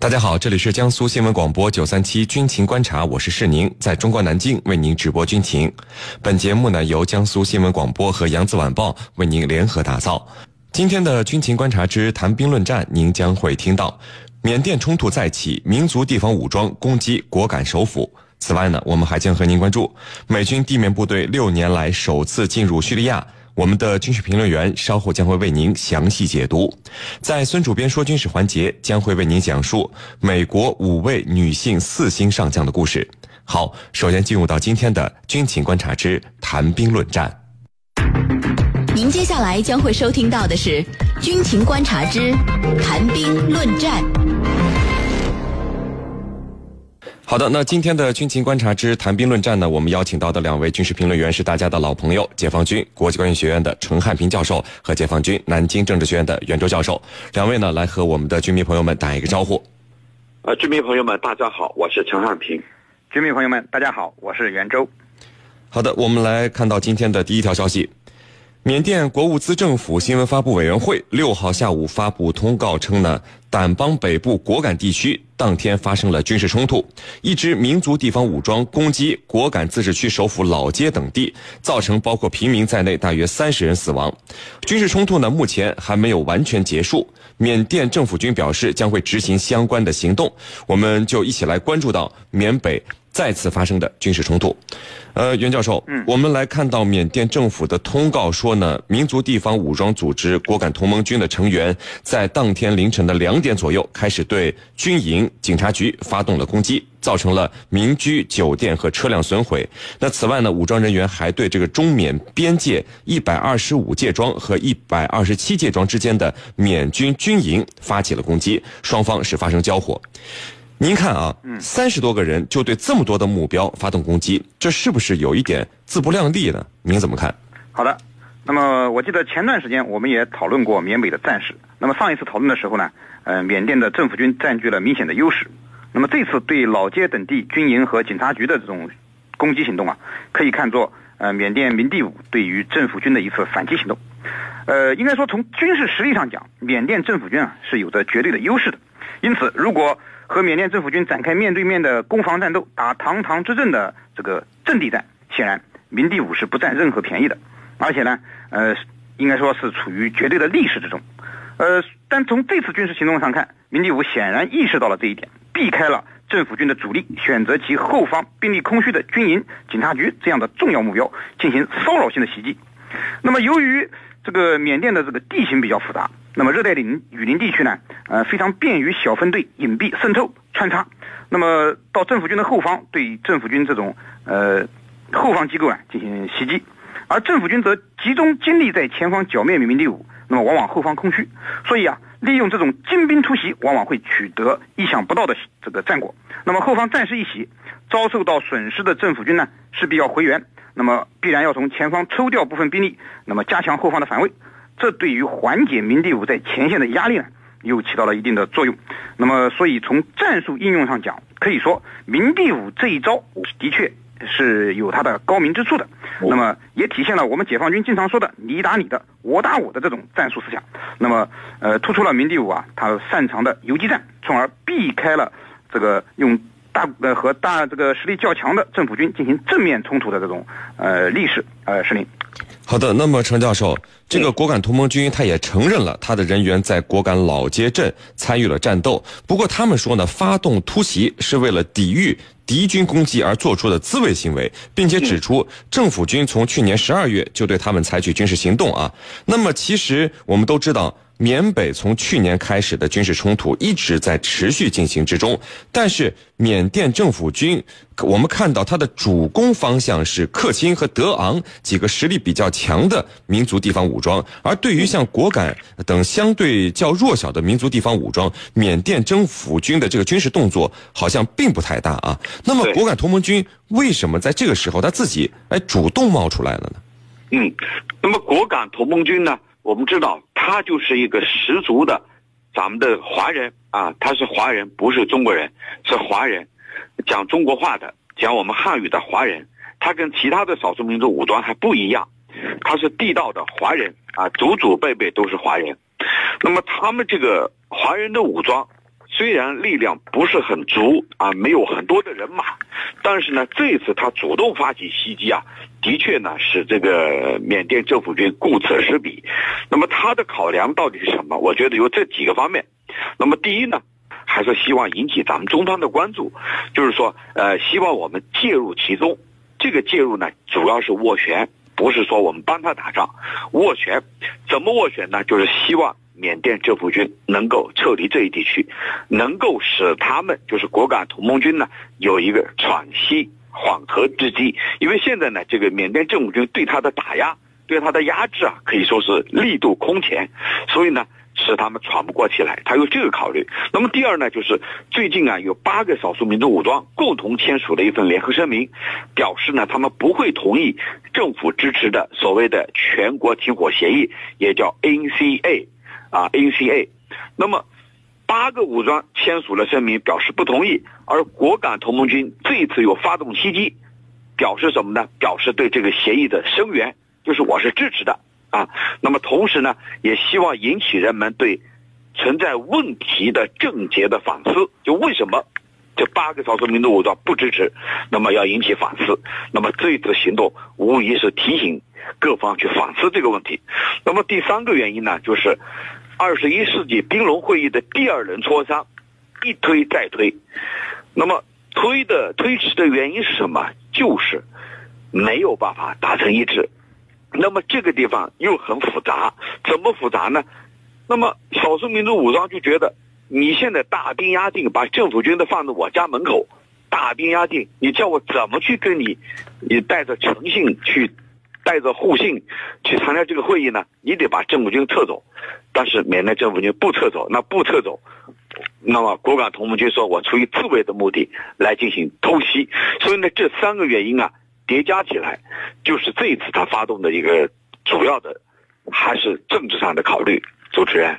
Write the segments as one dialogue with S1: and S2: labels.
S1: 大家好，这里是江苏新闻广播九三七军情观察，我是世宁，在中国南京为您直播军情。本节目呢由江苏新闻广播和扬子晚报为您联合打造。今天的军情观察之谈兵论战，您将会听到缅甸冲突再起，民族地方武装攻击果敢首府。此外呢，我们还将和您关注美军地面部队六年来首次进入叙利亚。我们的军事评论员稍后将会为您详细解读。在孙主编说军事环节，将会为您讲述美国五位女性四星上将的故事。好，首先进入到今天的军情观察之谈兵论战。
S2: 您接下来将会收听到的是军情观察之谈兵论战。
S1: 好的，那今天的军情观察之谈兵论战呢，我们邀请到的两位军事评论员是大家的老朋友，解放军国际关系学院的陈汉平教授和解放军南京政治学院的袁周教授。两位呢，来和我们的军迷朋友们打一个招呼。
S3: 呃，军迷朋友们，大家好，我是陈汉平。
S4: 军迷朋友们，大家好，我是袁周。
S1: 好的，我们来看到今天的第一条消息。缅甸国务资政府新闻发布委员会六号下午发布通告称呢，掸邦北部果敢地区当天发生了军事冲突，一支民族地方武装攻击果敢自治区首府老街等地，造成包括平民在内大约三十人死亡。军事冲突呢，目前还没有完全结束。缅甸政府军表示将会执行相关的行动。我们就一起来关注到缅北。再次发生的军事冲突，呃，袁教授，嗯，我们来看到缅甸政府的通告说呢，民族地方武装组织果敢同盟军的成员在当天凌晨的两点左右开始对军营、警察局发动了攻击，造成了民居、酒店和车辆损毁。那此外呢，武装人员还对这个中缅边界一百二十五界庄和一百二十七界庄之间的缅军军营发起了攻击，双方是发生交火。您看啊，三十多个人就对这么多的目标发动攻击，这是不是有一点自不量力呢？您怎么看？
S4: 好的，那么我记得前段时间我们也讨论过缅北的战事。那么上一次讨论的时候呢，呃，缅甸的政府军占据了明显的优势。那么这次对老街等地军营和警察局的这种攻击行动啊，可以看作呃缅甸民地武对于政府军的一次反击行动。呃，应该说从军事实力上讲，缅甸政府军啊是有着绝对的优势的。因此，如果和缅甸政府军展开面对面的攻防战斗，打堂堂之阵的这个阵地战，显然民地武是不占任何便宜的，而且呢，呃，应该说是处于绝对的劣势之中。呃，但从这次军事行动上看，民地武显然意识到了这一点，避开了政府军的主力，选择其后方兵力空虚的军营、警察局这样的重要目标进行骚扰性的袭击。那么，由于这个缅甸的这个地形比较复杂。那么热带林雨林地区呢，呃，非常便于小分队隐蔽渗透穿插，那么到政府军的后方，对政府军这种呃后方机构啊进行袭击，而政府军则集中精力在前方剿灭民兵队伍，那么往往后方空虚，所以啊，利用这种精兵突袭，往往会取得意想不到的这个战果。那么后方战事一起，遭受到损失的政府军呢，势必要回援，那么必然要从前方抽调部分兵力，那么加强后方的防卫。这对于缓解民地武在前线的压力呢，又起到了一定的作用。那么，所以从战术应用上讲，可以说民地武这一招的确是有它的高明之处的。那么，也体现了我们解放军经常说的“你打你的，我打我的”这种战术思想。那么，呃，突出了民地武啊，他擅长的游击战，从而避开了这个用大呃和大这个实力较强的政府军进行正面冲突的这种呃历史呃实力。
S1: 好的，那么陈教授，这个果敢同盟军他也承认了他的人员在果敢老街镇参与了战斗。不过他们说呢，发动突袭是为了抵御敌军攻击而做出的自卫行为，并且指出政府军从去年十二月就对他们采取军事行动啊。那么其实我们都知道。缅北从去年开始的军事冲突一直在持续进行之中，但是缅甸政府军，我们看到它的主攻方向是克钦和德昂几个实力比较强的民族地方武装，而对于像果敢等相对较弱小的民族地方武装，缅甸政府军的这个军事动作好像并不太大啊。那么果敢同盟军为什么在这个时候他自己哎主动冒出来了呢？
S3: 嗯，那么果敢同盟军呢？我们知道，他就是一个十足的，咱们的华人啊，他是华人，不是中国人，是华人，讲中国话的，讲我们汉语的华人。他跟其他的少数民族武装还不一样，他是地道的华人啊，祖祖辈辈都是华人。那么他们这个华人的武装，虽然力量不是很足啊，没有很多的人马，但是呢，这次他主动发起袭击啊，的确呢使这个缅甸政府军顾此失彼。那么他的考量到底是什么？我觉得有这几个方面。那么第一呢，还是希望引起咱们中方的关注，就是说，呃，希望我们介入其中。这个介入呢，主要是斡旋，不是说我们帮他打仗。斡旋，怎么斡旋呢？就是希望。缅甸政府军能够撤离这一地区，能够使他们就是果敢同盟军呢有一个喘息缓和之机。因为现在呢，这个缅甸政府军对他的打压、对他的压制啊，可以说是力度空前，所以呢，使他们喘不过气来。他有这个考虑。那么第二呢，就是最近啊，有八个少数民族武装共同签署了一份联合声明，表示呢，他们不会同意政府支持的所谓的全国停火协议，也叫 NCA。啊，NCA，那么八个武装签署了声明，表示不同意。而果敢同盟军这一次又发动袭击，表示什么呢？表示对这个协议的声援，就是我是支持的啊。那么同时呢，也希望引起人们对存在问题的症结的反思。就为什么这八个少数民族武装不支持？那么要引起反思。那么这一次行动无疑是提醒各方去反思这个问题。那么第三个原因呢，就是。二十一世纪冰龙会议的第二轮磋商，一推再推，那么推的推迟的原因是什么？就是没有办法达成一致。那么这个地方又很复杂，怎么复杂呢？那么少数民族武装就觉得，你现在大兵压境，把政府军都放在我家门口，大兵压境，你叫我怎么去跟你，你带着诚信去？带着互信去参加这个会议呢，你得把政府军撤走。但是缅甸政府军不撤走，那不撤走，那么果敢同盟军说我出于自卫的目的来进行偷袭。所以呢，这三个原因啊叠加起来，就是这一次他发动的一个主要的，还是政治上的考虑。主持人。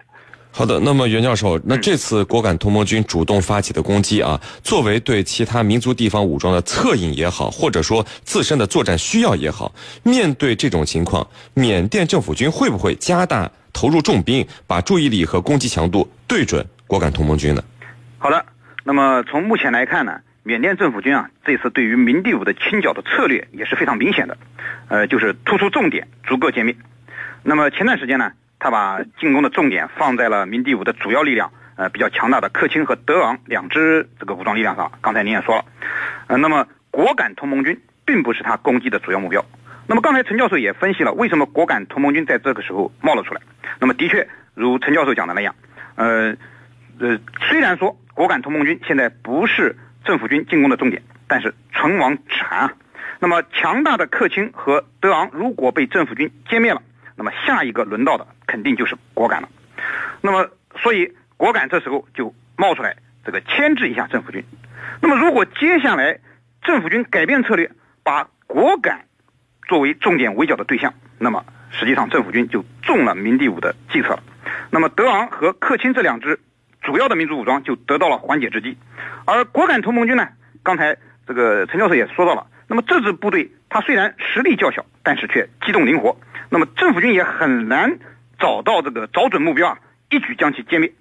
S1: 好的，那么袁教授，那这次果敢同盟军主动发起的攻击啊，作为对其他民族地方武装的策应也好，或者说自身的作战需要也好，面对这种情况，缅甸政府军会不会加大投入重兵，把注意力和攻击强度对准果敢同盟军呢？
S4: 好的，那么从目前来看呢，缅甸政府军啊，这次对于民地武的清剿的策略也是非常明显的，呃，就是突出重点，逐个歼灭。那么前段时间呢？他把进攻的重点放在了民第五的主要力量，呃，比较强大的克钦和德昂两支这个武装力量上。刚才您也说了，呃，那么果敢同盟军并不是他攻击的主要目标。那么刚才陈教授也分析了为什么果敢同盟军在这个时候冒了出来。那么的确，如陈教授讲的那样，呃，呃，虽然说果敢同盟军现在不是政府军进攻的重点，但是唇亡齿寒啊。那么强大的克钦和德昂如果被政府军歼灭了，那么下一个轮到的。肯定就是果敢了，那么所以果敢这时候就冒出来，这个牵制一下政府军。那么如果接下来政府军改变策略，把果敢作为重点围剿的对象，那么实际上政府军就中了明帝五的计策了。那么德昂和克钦这两支主要的民族武装就得到了缓解之机，而果敢同盟军呢，刚才这个陈教授也说到了，那么这支部队它虽然实力较小，但是却机动灵活，那么政府军也很难。找到这个找准目标啊，一举将其歼灭。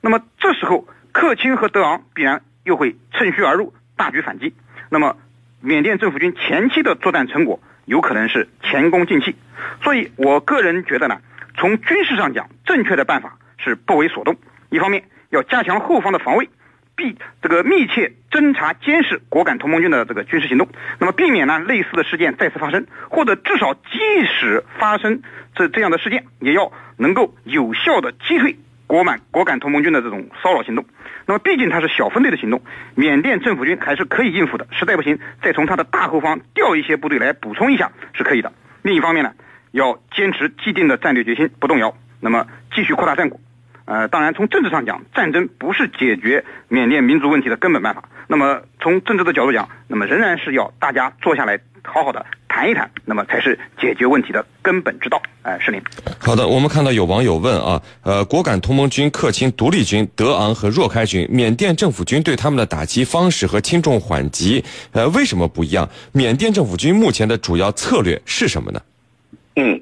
S4: 那么这时候，克钦和德昂必然又会趁虚而入，大举反击。那么，缅甸政府军前期的作战成果有可能是前功尽弃。所以我个人觉得呢，从军事上讲，正确的办法是不为所动。一方面要加强后方的防卫，避这个密切侦查监视果敢同盟军的这个军事行动，那么避免呢类似的事件再次发生，或者至少即使发生这这样的事件，也要。能够有效的击退果满果敢同盟军的这种骚扰行动，那么毕竟它是小分队的行动，缅甸政府军还是可以应付的。实在不行，再从他的大后方调一些部队来补充一下是可以的。另一方面呢，要坚持既定的战略决心不动摇，那么继续扩大战果。呃，当然从政治上讲，战争不是解决缅甸民族问题的根本办法。那么从政治的角度讲，那么仍然是要大家坐下来好好的。谈一谈，那么才是解决问题的根本之道。哎，是您。
S1: 好的，我们看到有网友问啊，呃，果敢同盟军、克钦独立军、德昂和若开军，缅甸政府军对他们的打击方式和轻重缓急，呃，为什么不一样？缅甸政府军目前的主要策略是什么呢？
S3: 嗯，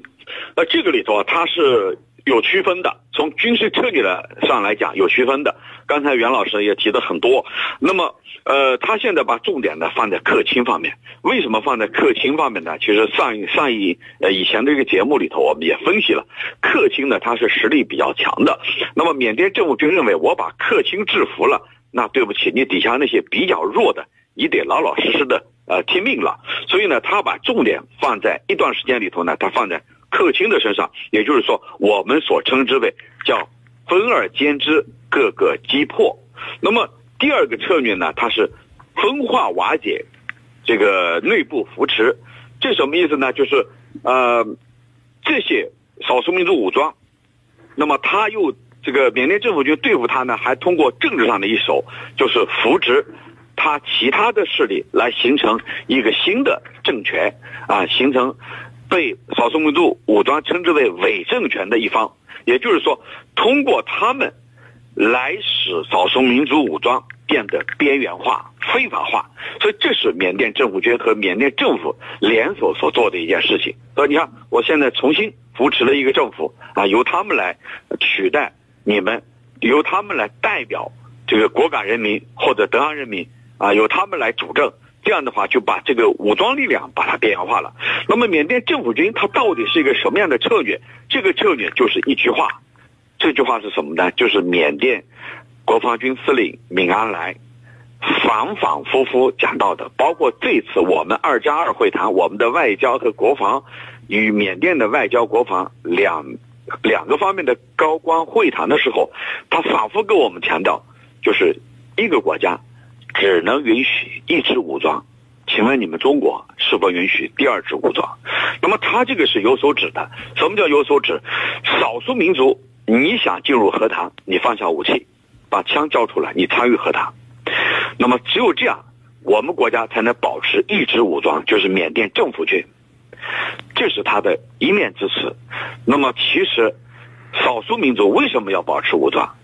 S3: 呃，这个里头啊，它是有区分的，从军事策略的上来讲有区分的。刚才袁老师也提的很多。那么，呃，他现在把重点呢放在克钦方面。为什么放在克钦方面呢？其实上一上一呃以前这个节目里头，我们也分析了，克钦呢他是实力比较强的。那么缅甸政府军认为，我把克钦制服了，那对不起，你底下那些比较弱的，你得老老实实的呃听命了。所以呢，他把重点放在一段时间里头呢，他放在。克钦的身上，也就是说，我们所称之为叫分而兼之，各个击破。那么第二个策略呢，它是分化瓦解，这个内部扶持。这什么意思呢？就是呃，这些少数民族武装，那么他又这个缅甸政府军对付他呢，还通过政治上的一手，就是扶植他其他的势力来形成一个新的政权啊，形成。被少数民族武装称之为伪政权的一方，也就是说，通过他们来使少数民族武装变得边缘化、非法化，所以这是缅甸政府军和缅甸政府联手所做的一件事情。所以你看，我现在重新扶持了一个政府啊，由他们来取代你们，由他们来代表这个果敢人民或者德安人民啊，由他们来主政。这样的话，就把这个武装力量把它边缘化了。那么，缅甸政府军它到底是一个什么样的策略？这个策略就是一句话，这句话是什么呢？就是缅甸国防军司令敏安莱反反复复讲到的，包括这次我们二加二会谈，我们的外交和国防与缅甸的外交国防两两个方面的高官会谈的时候，他反复跟我们强调，就是一个国家。只能允许一支武装，请问你们中国是否允许第二支武装？那么他这个是有所指的。什么叫有所指？少数民族你想进入和谈，你放下武器，把枪交出来，你参与和谈。那么只有这样，我们国家才能保持一支武装，就是缅甸政府军。这是他的一面之词。那么其实，少数民族为什么要保持武装？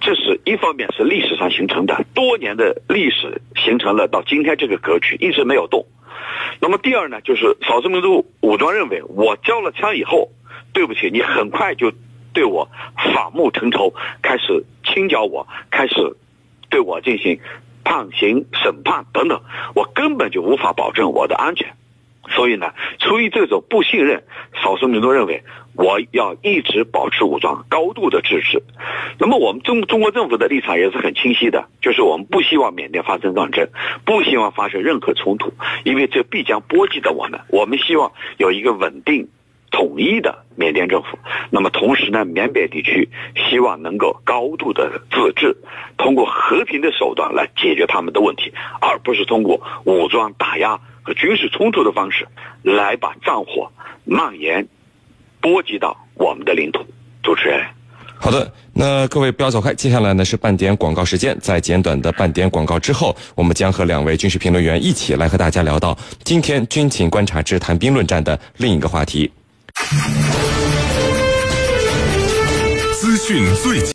S3: 这是一方面是历史上形成的，多年的历史形成了到今天这个格局一直没有动。那么第二呢，就是少数民族武装认为，我交了枪以后，对不起，你很快就对我反目成仇，开始清剿我，开始对我进行判刑、审判等等，我根本就无法保证我的安全。所以呢，出于这种不信任，少数民族认为我要一直保持武装，高度的支持。那么我们中中国政府的立场也是很清晰的，就是我们不希望缅甸发生战争，不希望发生任何冲突，因为这必将波及到我们。我们希望有一个稳定、统一的缅甸政府。那么同时呢，缅北地区希望能够高度的自治，通过和平的手段来解决他们的问题，而不是通过武装打压。军事冲突的方式，来把战火蔓延、波及到我们的领土。主持人，
S1: 好的，那各位不要走开，接下来呢是半点广告时间。在简短的半点广告之后，我们将和两位军事评论员一起来和大家聊到今天军情观察之谈兵论战的另一个话题。资讯最。